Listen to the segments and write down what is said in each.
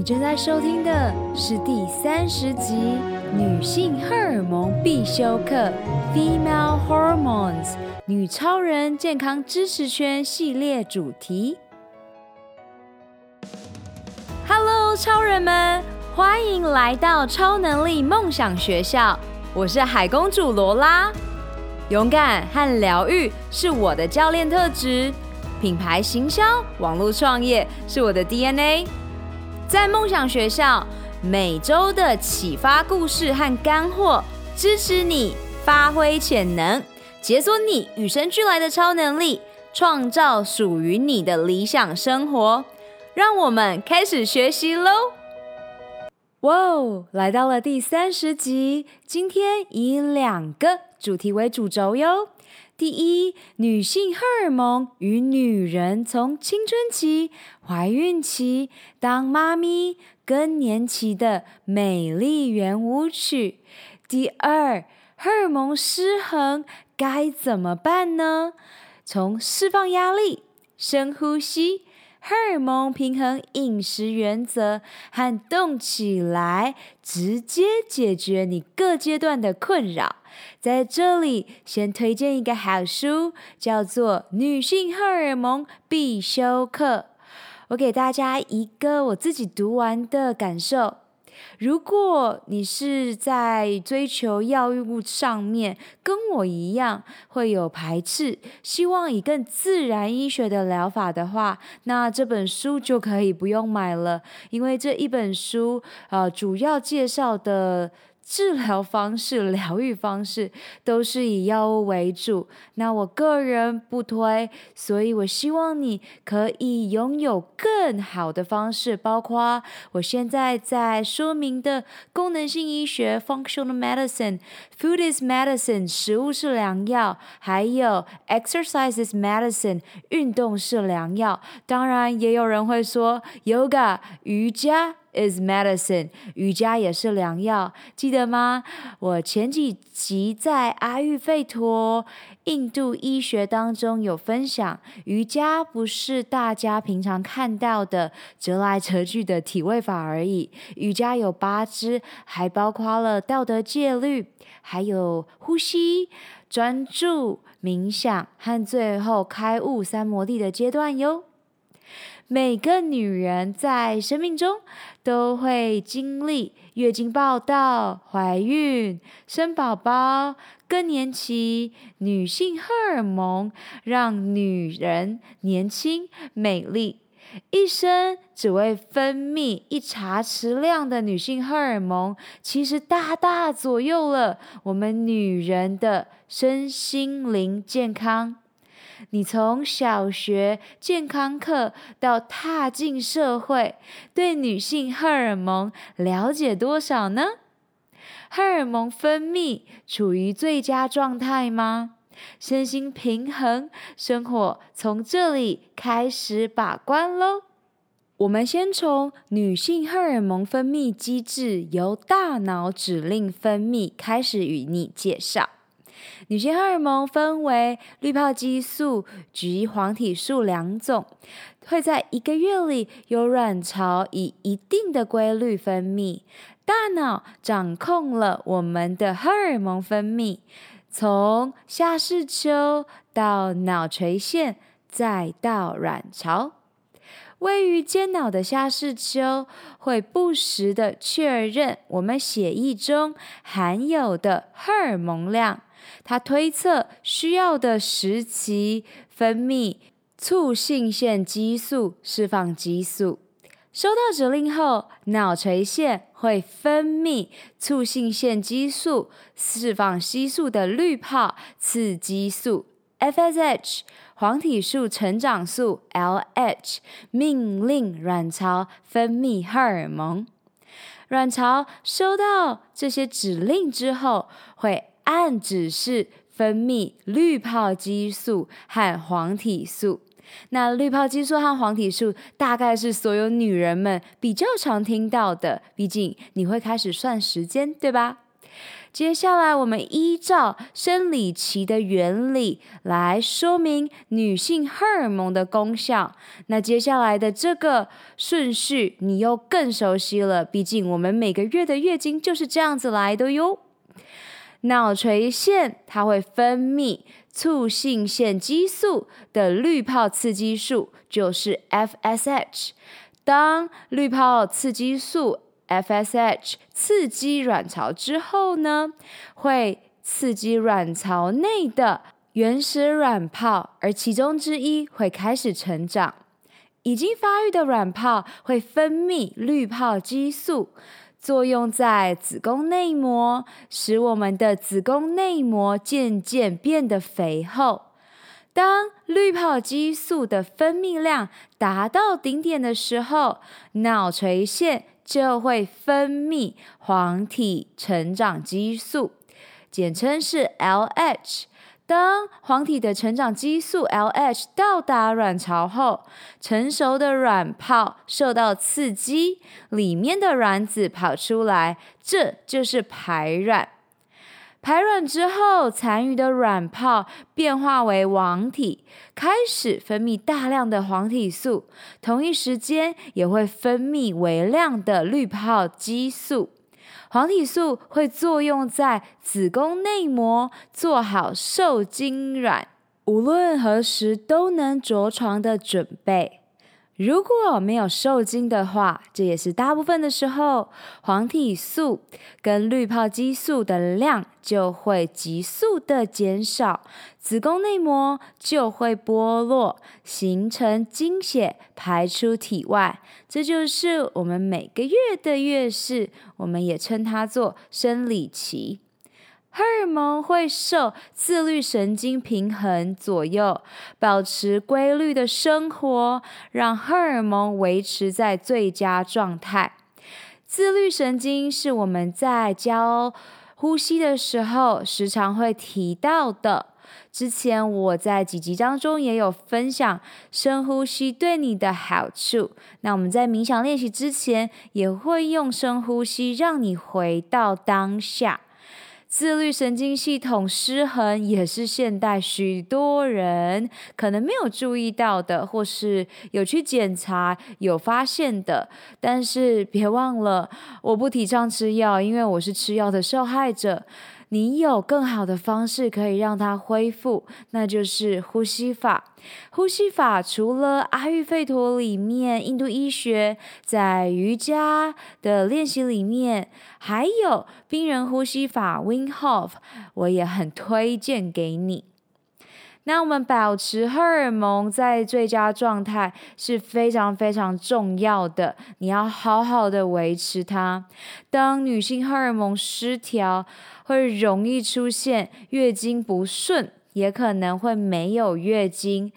你正在收听的是第三十集《女性荷尔蒙必修课》（Female Hormones） 女超人健康知识圈系列主题。Hello，超人们，欢迎来到超能力梦想学校。我是海公主罗拉。勇敢和疗愈是我的教练特质，品牌行销、网络创业是我的 DNA。在梦想学校，每周的启发故事和干货，支持你发挥潜能，解锁你与生俱来的超能力，创造属于你的理想生活。让我们开始学习喽！哇哦，来到了第三十集，今天以两个主题为主轴哟。第一，女性荷尔蒙与女人从青春期、怀孕期、当妈咪、更年期的美丽圆舞曲。第二，荷尔蒙失衡该怎么办呢？从释放压力、深呼吸、荷尔蒙平衡饮食原则和动起来，直接解决你各阶段的困扰。在这里，先推荐一个好书，叫做《女性荷尔蒙必修课》。我给大家一个我自己读完的感受。如果你是在追求药物上面跟我一样会有排斥，希望以更自然医学的疗法的话，那这本书就可以不用买了，因为这一本书呃主要介绍的。治疗方式、疗愈方式都是以药物为主，那我个人不推，所以我希望你可以拥有更好的方式，包括我现在在说明的功能性医学 （Functional Medicine），Food is Medicine，食物是良药，还有 Exercise is Medicine，运动是良药。当然，也有人会说 Yoga，瑜伽。Is medicine，瑜伽也是良药，记得吗？我前几集在阿育吠陀印度医学当中有分享，瑜伽不是大家平常看到的折来折去的体位法而已，瑜伽有八支，还包括了道德戒律，还有呼吸、专注、冥想和最后开悟三摩地的阶段哟。每个女人在生命中都会经历月经报道、怀孕、生宝宝、更年期。女性荷尔蒙让女人年轻美丽，一生只为分泌一茶匙量的女性荷尔蒙，其实大大左右了我们女人的身心灵健康。你从小学健康课到踏进社会，对女性荷尔蒙了解多少呢？荷尔蒙分泌处于最佳状态吗？身心平衡，生活从这里开始把关喽。我们先从女性荷尔蒙分泌机制由大脑指令分泌开始与你介绍。女性荷尔蒙分为滤泡激素及黄体素两种，会在一个月里由卵巢以一定的规律分泌。大脑掌控了我们的荷尔蒙分泌，从下视丘到脑垂腺，再到卵巢。位于间脑的下视丘会不时地确认我们血液中含有的荷尔蒙量。他推测需要的时期分泌促性腺激素，释放激素。收到指令后，脑垂腺会分泌促性腺激素，释放激素的滤泡刺激素 FSH，黄体素成长素 LH，命令卵巢分泌荷尔蒙。卵巢收到这些指令之后，会。按指示分泌滤泡激素和黄体素。那滤泡激素和黄体素大概是所有女人们比较常听到的，毕竟你会开始算时间，对吧？接下来，我们依照生理期的原理来说明女性荷尔蒙的功效。那接下来的这个顺序，你又更熟悉了。毕竟我们每个月的月经就是这样子来的哟。脑垂腺它会分泌促性腺激素的滤泡刺激素，就是 FSH。当滤泡刺激素 FSH 刺激卵巢之后呢，会刺激卵巢内的原始卵泡，而其中之一会开始成长。已经发育的卵泡会分泌滤泡激素，作用在子宫内膜，使我们的子宫内膜渐渐变得肥厚。当滤泡激素的分泌量达到顶点的时候，脑垂腺就会分泌黄体成长激素，简称是 LH。当黄体的成长激素 LH 到达卵巢后，成熟的卵泡受到刺激，里面的卵子跑出来，这就是排卵。排卵之后，残余的卵泡变化为黄体，开始分泌大量的黄体素，同一时间也会分泌微量的滤泡激素。黄体素会作用在子宫内膜，做好受精卵，无论何时都能着床的准备。如果没有受精的话，这也是大部分的时候，黄体素跟滤泡激素的量就会急速的减少，子宫内膜就会剥落，形成经血排出体外。这就是我们每个月的月事，我们也称它做生理期。荷尔蒙会受自律神经平衡左右，保持规律的生活，让荷尔蒙维持在最佳状态。自律神经是我们在教呼吸的时候时常会提到的。之前我在几集当中也有分享深呼吸对你的好处。那我们在冥想练习之前，也会用深呼吸让你回到当下。自律神经系统失衡也是现代许多人可能没有注意到的，或是有去检查有发现的。但是别忘了，我不提倡吃药，因为我是吃药的受害者。你有更好的方式可以让它恢复，那就是呼吸法。呼吸法除了阿育吠陀里面，印度医学在瑜伽的练习里面，还有冰人呼吸法 Wim Hof，我也很推荐给你。那我们保持荷尔蒙在最佳状态是非常非常重要的，你要好好的维持它。当女性荷尔蒙失调，会容易出现月经不顺，也可能会没有月经，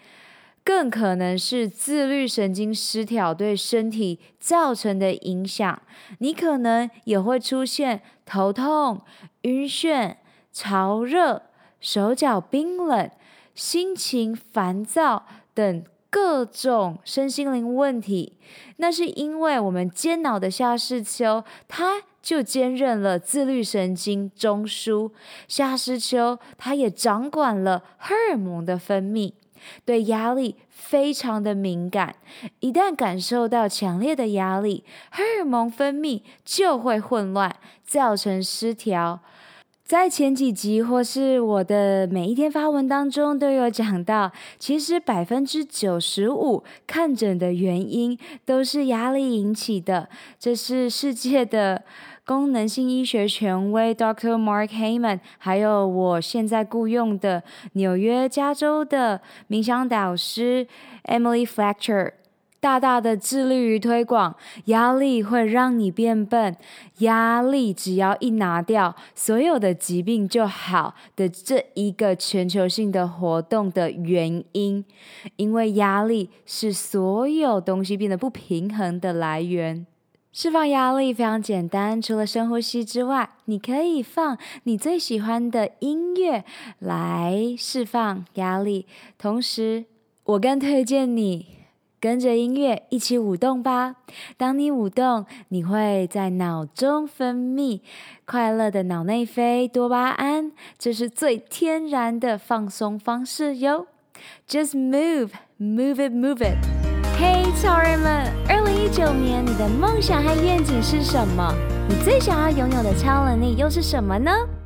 更可能是自律神经失调对身体造成的影响。你可能也会出现头痛、晕眩、潮热、手脚冰冷。心情烦躁等各种身心灵问题，那是因为我们间脑的下视丘，它就兼任了自律神经中枢。下视丘它也掌管了荷尔蒙的分泌，对压力非常的敏感。一旦感受到强烈的压力，荷尔蒙分泌就会混乱，造成失调。在前几集或是我的每一天发文当中都有讲到，其实百分之九十五看诊的原因都是压力引起的。这是世界的功能性医学权威 Dr. Mark Heyman，还有我现在雇佣的纽约加州的冥想导师 Emily Fletcher。大大的致力于推广，压力会让你变笨，压力只要一拿掉，所有的疾病就好的这一个全球性的活动的原因，因为压力是所有东西变得不平衡的来源。释放压力非常简单，除了深呼吸之外，你可以放你最喜欢的音乐来释放压力，同时我更推荐你。跟着音乐一起舞动吧。当你舞动，你会在脑中分泌快乐的脑内啡多巴胺，这是最天然的放松方式哟。Just move, move it, move it. Hey，超人们，二零一九年你的梦想和愿景是什么？你最想要拥有的超能力又是什么呢？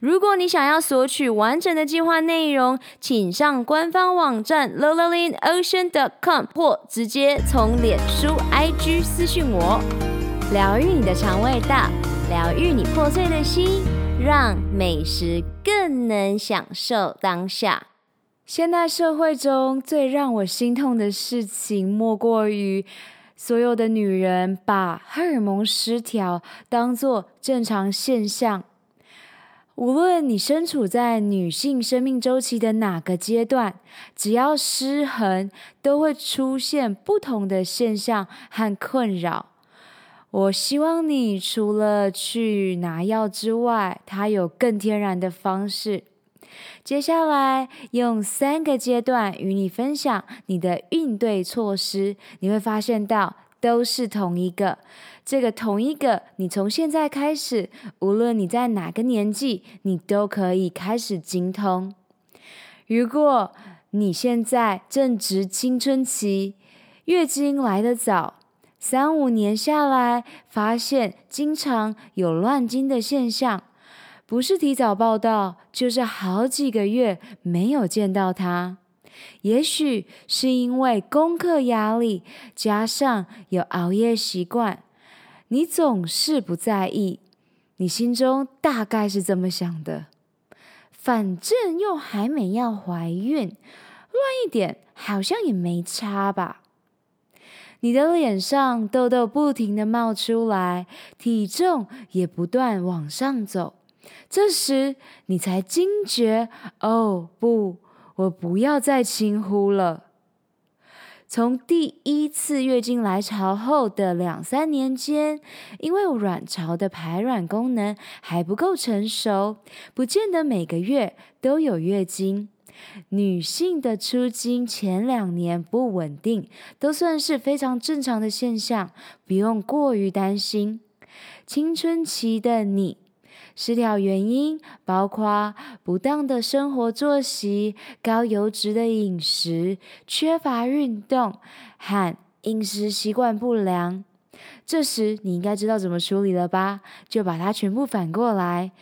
如果你想要索取完整的计划内容，请上官方网站 l o l a l i n o c e a n c o m 或直接从脸书 IG 私讯我。疗愈你的肠胃道，疗愈你破碎的心，让美食更能享受当下。现代社会中最让我心痛的事情，莫过于所有的女人把荷尔蒙失调当作正常现象。无论你身处在女性生命周期的哪个阶段，只要失衡，都会出现不同的现象和困扰。我希望你除了去拿药之外，它有更天然的方式。接下来用三个阶段与你分享你的应对措施，你会发现到都是同一个。这个同一个，你从现在开始，无论你在哪个年纪，你都可以开始精通。如果你现在正值青春期，月经来得早，三五年下来，发现经常有乱经的现象，不是提早报到，就是好几个月没有见到它。也许是因为功课压力，加上有熬夜习惯。你总是不在意，你心中大概是这么想的：反正又还没要怀孕，乱一点好像也没差吧。你的脸上痘痘不停地冒出来，体重也不断往上走。这时你才惊觉：哦，不，我不要再轻呼了。从第一次月经来潮后的两三年间，因为卵巢的排卵功能还不够成熟，不见得每个月都有月经。女性的初经前两年不稳定，都算是非常正常的现象，不用过于担心。青春期的你。失调原因包括不当的生活作息、高油脂的饮食、缺乏运动和饮食习惯不良。这时你应该知道怎么处理了吧？就把它全部反过来。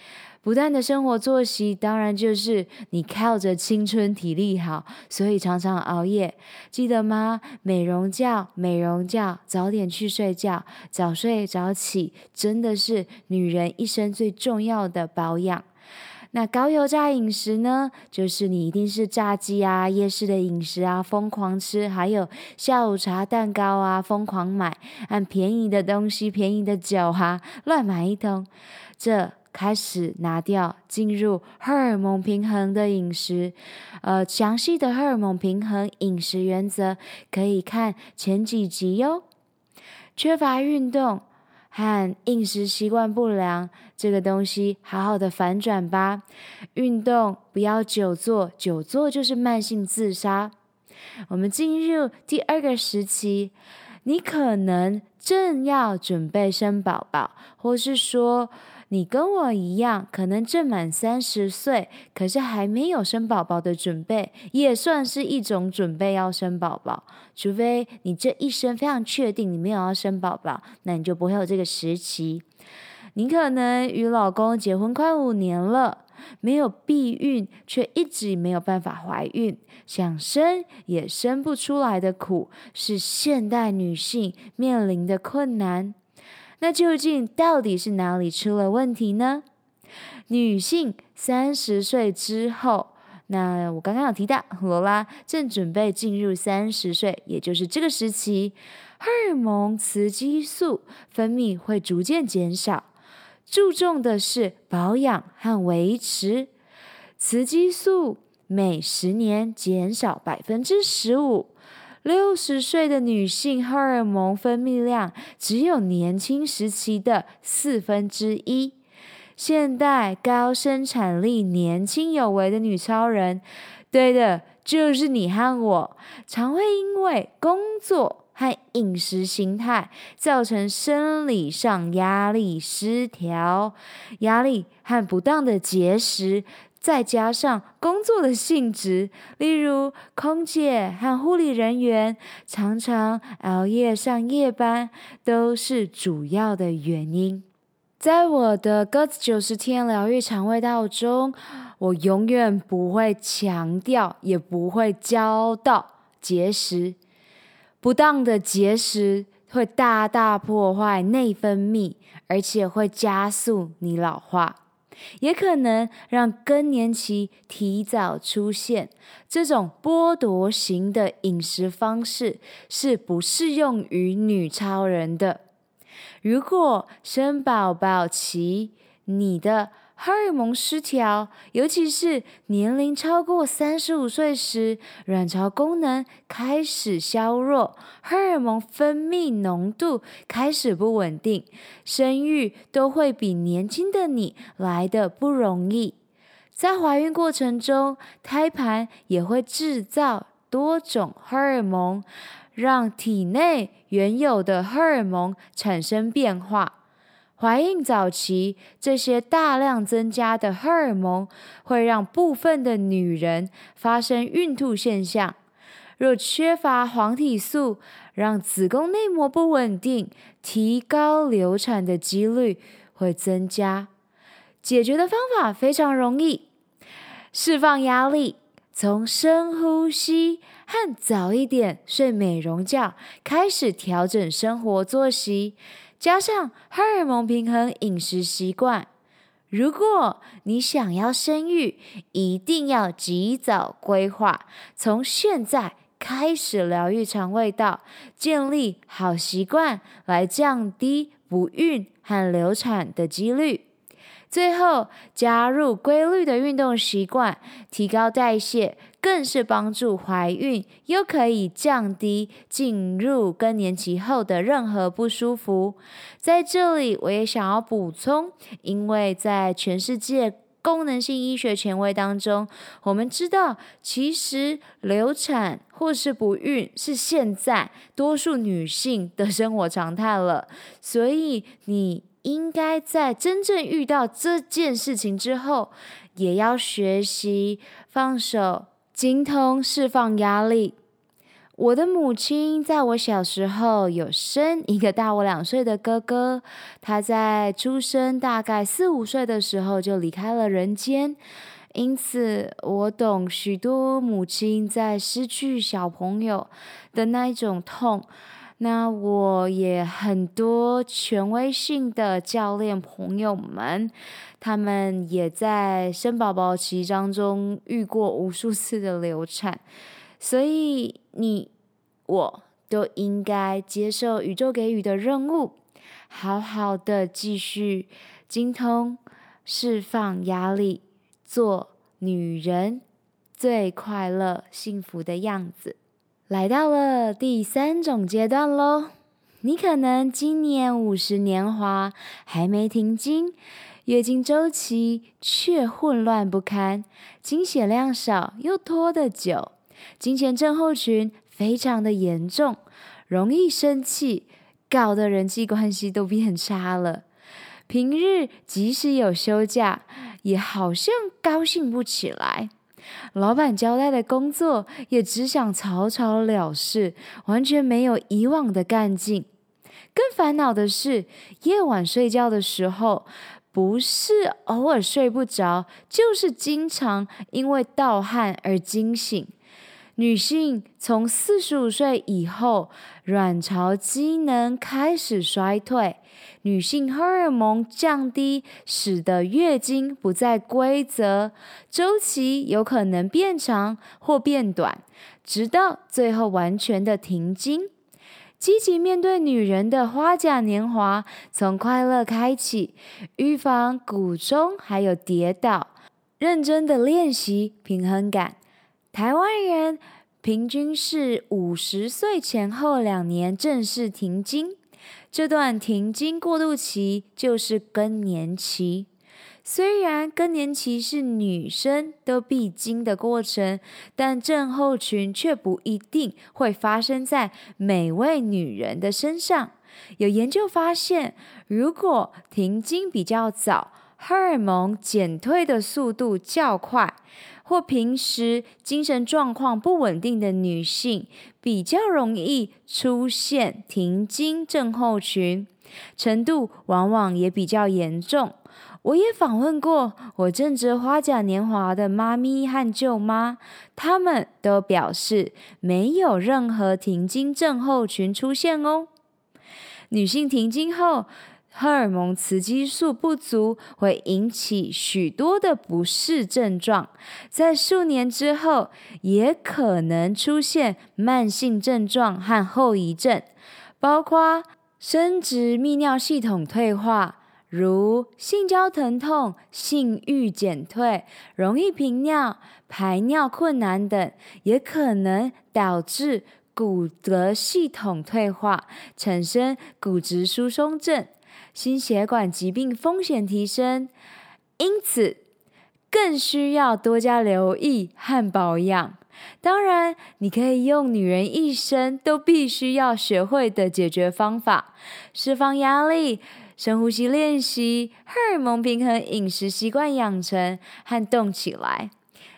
不当的生活作息，当然就是你靠着青春体力好，所以常常熬夜，记得吗？美容觉，美容觉，早点去睡觉，早睡早起，真的是女人一生最重要的保养。那高油炸饮食呢？就是你一定是炸鸡啊、夜市的饮食啊，疯狂吃，还有下午茶、蛋糕啊，疯狂买，按便宜的东西、便宜的酒哈、啊，乱买一通，这。开始拿掉进入荷尔蒙平衡的饮食，呃，详细的荷尔蒙平衡饮食原则可以看前几集哟。缺乏运动和饮食习惯不良这个东西，好好的反转吧。运动不要久坐，久坐就是慢性自杀。我们进入第二个时期，你可能正要准备生宝宝，或是说。你跟我一样，可能正满三十岁，可是还没有生宝宝的准备，也算是一种准备要生宝宝。除非你这一生非常确定你没有要生宝宝，那你就不会有这个时期。你可能与老公结婚快五年了，没有避孕却一直没有办法怀孕，想生也生不出来的苦，是现代女性面临的困难。那究竟到底是哪里出了问题呢？女性三十岁之后，那我刚刚有提到，罗拉正准备进入三十岁，也就是这个时期，荷尔蒙雌激素分泌会逐渐减少，注重的是保养和维持。雌激素每十年减少百分之十五。六十岁的女性荷尔蒙分泌量只有年轻时期的四分之一。现代高生产力、年轻有为的女超人，对的，就是你和我，常会因为工作和饮食形态造成生理上压力失调，压力和不当的节食。再加上工作的性质，例如空姐和护理人员常常熬夜上夜班，都是主要的原因。在我的 GOAT 九十天疗愈肠胃道中，我永远不会强调，也不会教到节食。不当的节食会大大破坏内分泌，而且会加速你老化。也可能让更年期提早出现，这种剥夺型的饮食方式是不适用于女超人的。如果生宝宝期，你的荷尔蒙失调，尤其是年龄超过三十五岁时，卵巢功能开始削弱，荷尔蒙分泌浓度开始不稳定，生育都会比年轻的你来得不容易。在怀孕过程中，胎盘也会制造多种荷尔蒙，让体内原有的荷尔蒙产生变化。怀孕早期，这些大量增加的荷尔蒙会让部分的女人发生孕吐现象。若缺乏黄体素，让子宫内膜不稳定，提高流产的几率会增加。解决的方法非常容易，释放压力，从深呼吸和早一点睡美容觉开始调整生活作息。加上荷尔蒙平衡饮食习惯，如果你想要生育，一定要及早规划，从现在开始疗愈肠胃道，建立好习惯，来降低不孕和流产的几率。最后，加入规律的运动习惯，提高代谢，更是帮助怀孕，又可以降低进入更年期后的任何不舒服。在这里，我也想要补充，因为在全世界功能性医学权威当中，我们知道，其实流产或是不孕是现在多数女性的生活常态了，所以你。应该在真正遇到这件事情之后，也要学习放手、精通释放压力。我的母亲在我小时候有生一个大我两岁的哥哥，他在出生大概四五岁的时候就离开了人间，因此我懂许多母亲在失去小朋友的那一种痛。那我也很多权威性的教练朋友们，他们也在生宝宝期当中遇过无数次的流产，所以你我都应该接受宇宙给予的任务，好好的继续精通释放压力，做女人最快乐幸福的样子。来到了第三种阶段喽，你可能今年五十年华还没停经，月经周期却混乱不堪，经血量少又拖得久，经前症候群非常的严重，容易生气，搞得人际关系都变差了。平日即使有休假，也好像高兴不起来。老板交代的工作也只想草草了事，完全没有以往的干劲。更烦恼的是，夜晚睡觉的时候，不是偶尔睡不着，就是经常因为盗汗而惊醒。女性从四十五岁以后，卵巢机能开始衰退，女性荷尔蒙降低，使得月经不再规则，周期有可能变长或变短，直到最后完全的停经。积极面对女人的花甲年华，从快乐开启，预防骨中还有跌倒，认真的练习平衡感。台湾人平均是五十岁前后两年正式停经，这段停经过渡期就是更年期。虽然更年期是女生都必经的过程，但症候群却不一定会发生在每位女人的身上。有研究发现，如果停经比较早，荷尔蒙减退的速度较快。或平时精神状况不稳定的女性，比较容易出现停经症候群，程度往往也比较严重。我也访问过我正值花甲年华的妈咪和舅妈，她们都表示没有任何停经症候群出现哦。女性停经后，荷尔蒙雌激素不足会引起许多的不适症状，在数年之后也可能出现慢性症状和后遗症，包括生殖泌尿系统退化，如性交疼痛、性欲减退、容易频尿、排尿困难等，也可能导致骨骼系统退化，产生骨质疏松症。心血管疾病风险提升，因此更需要多加留意和保养。当然，你可以用女人一生都必须要学会的解决方法：释放压力、深呼吸练习、荷尔蒙平衡、饮食习惯养成和动起来。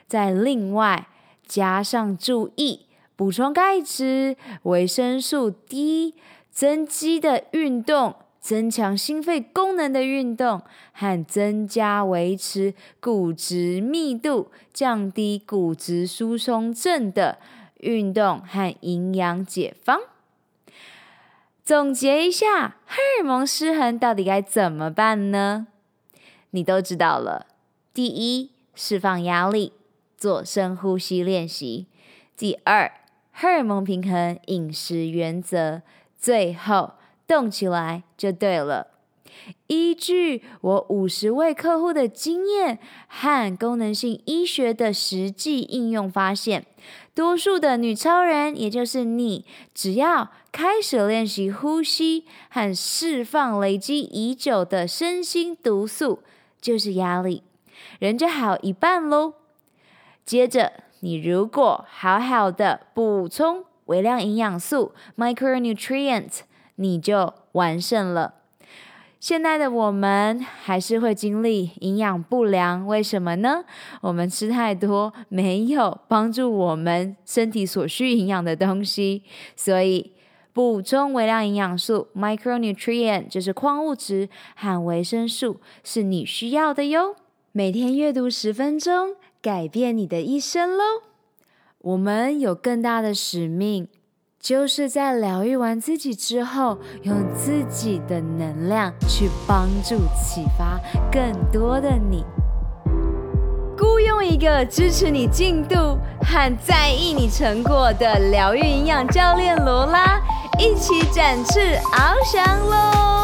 再另外加上注意补充钙质、维生素 D、增肌的运动。增强心肺功能的运动和增加维持骨质密度、降低骨质疏松症的运动和营养解方。总结一下，荷尔蒙失衡到底该怎么办呢？你都知道了。第一，释放压力，做深呼吸练习；第二，荷尔蒙平衡饮食原则；最后。动起来就对了。依据我五十位客户的经验和功能性医学的实际应用发现，多数的女超人，也就是你，只要开始练习呼吸和释放累积已久的身心毒素，就是压力，人就好一半喽。接着，你如果好好的补充微量营养素 （micronutrients）。你就完胜了。现在的我们还是会经历营养不良，为什么呢？我们吃太多没有帮助我们身体所需营养的东西，所以补充微量营养素 （micronutrient） 就是矿物质和维生素，是你需要的哟。每天阅读十分钟，改变你的一生喽！我们有更大的使命。就是在疗愈完自己之后，用自己的能量去帮助、启发更多的你。雇佣一个支持你进度和在意你成果的疗愈营养教练罗拉，一起展翅翱翔喽！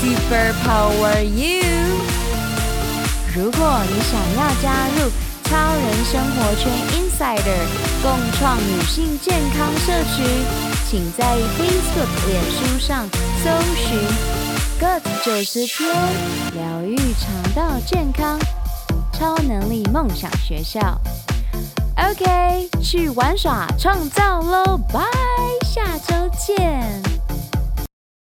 Super Power You！如果你想要加入超人生活圈 Insider 共创女性健康社群，请在 Facebook、脸书上搜寻 “Good 九十天疗愈肠道”。健康，超能力梦想学校。OK，去玩耍创造喽，拜，下周见。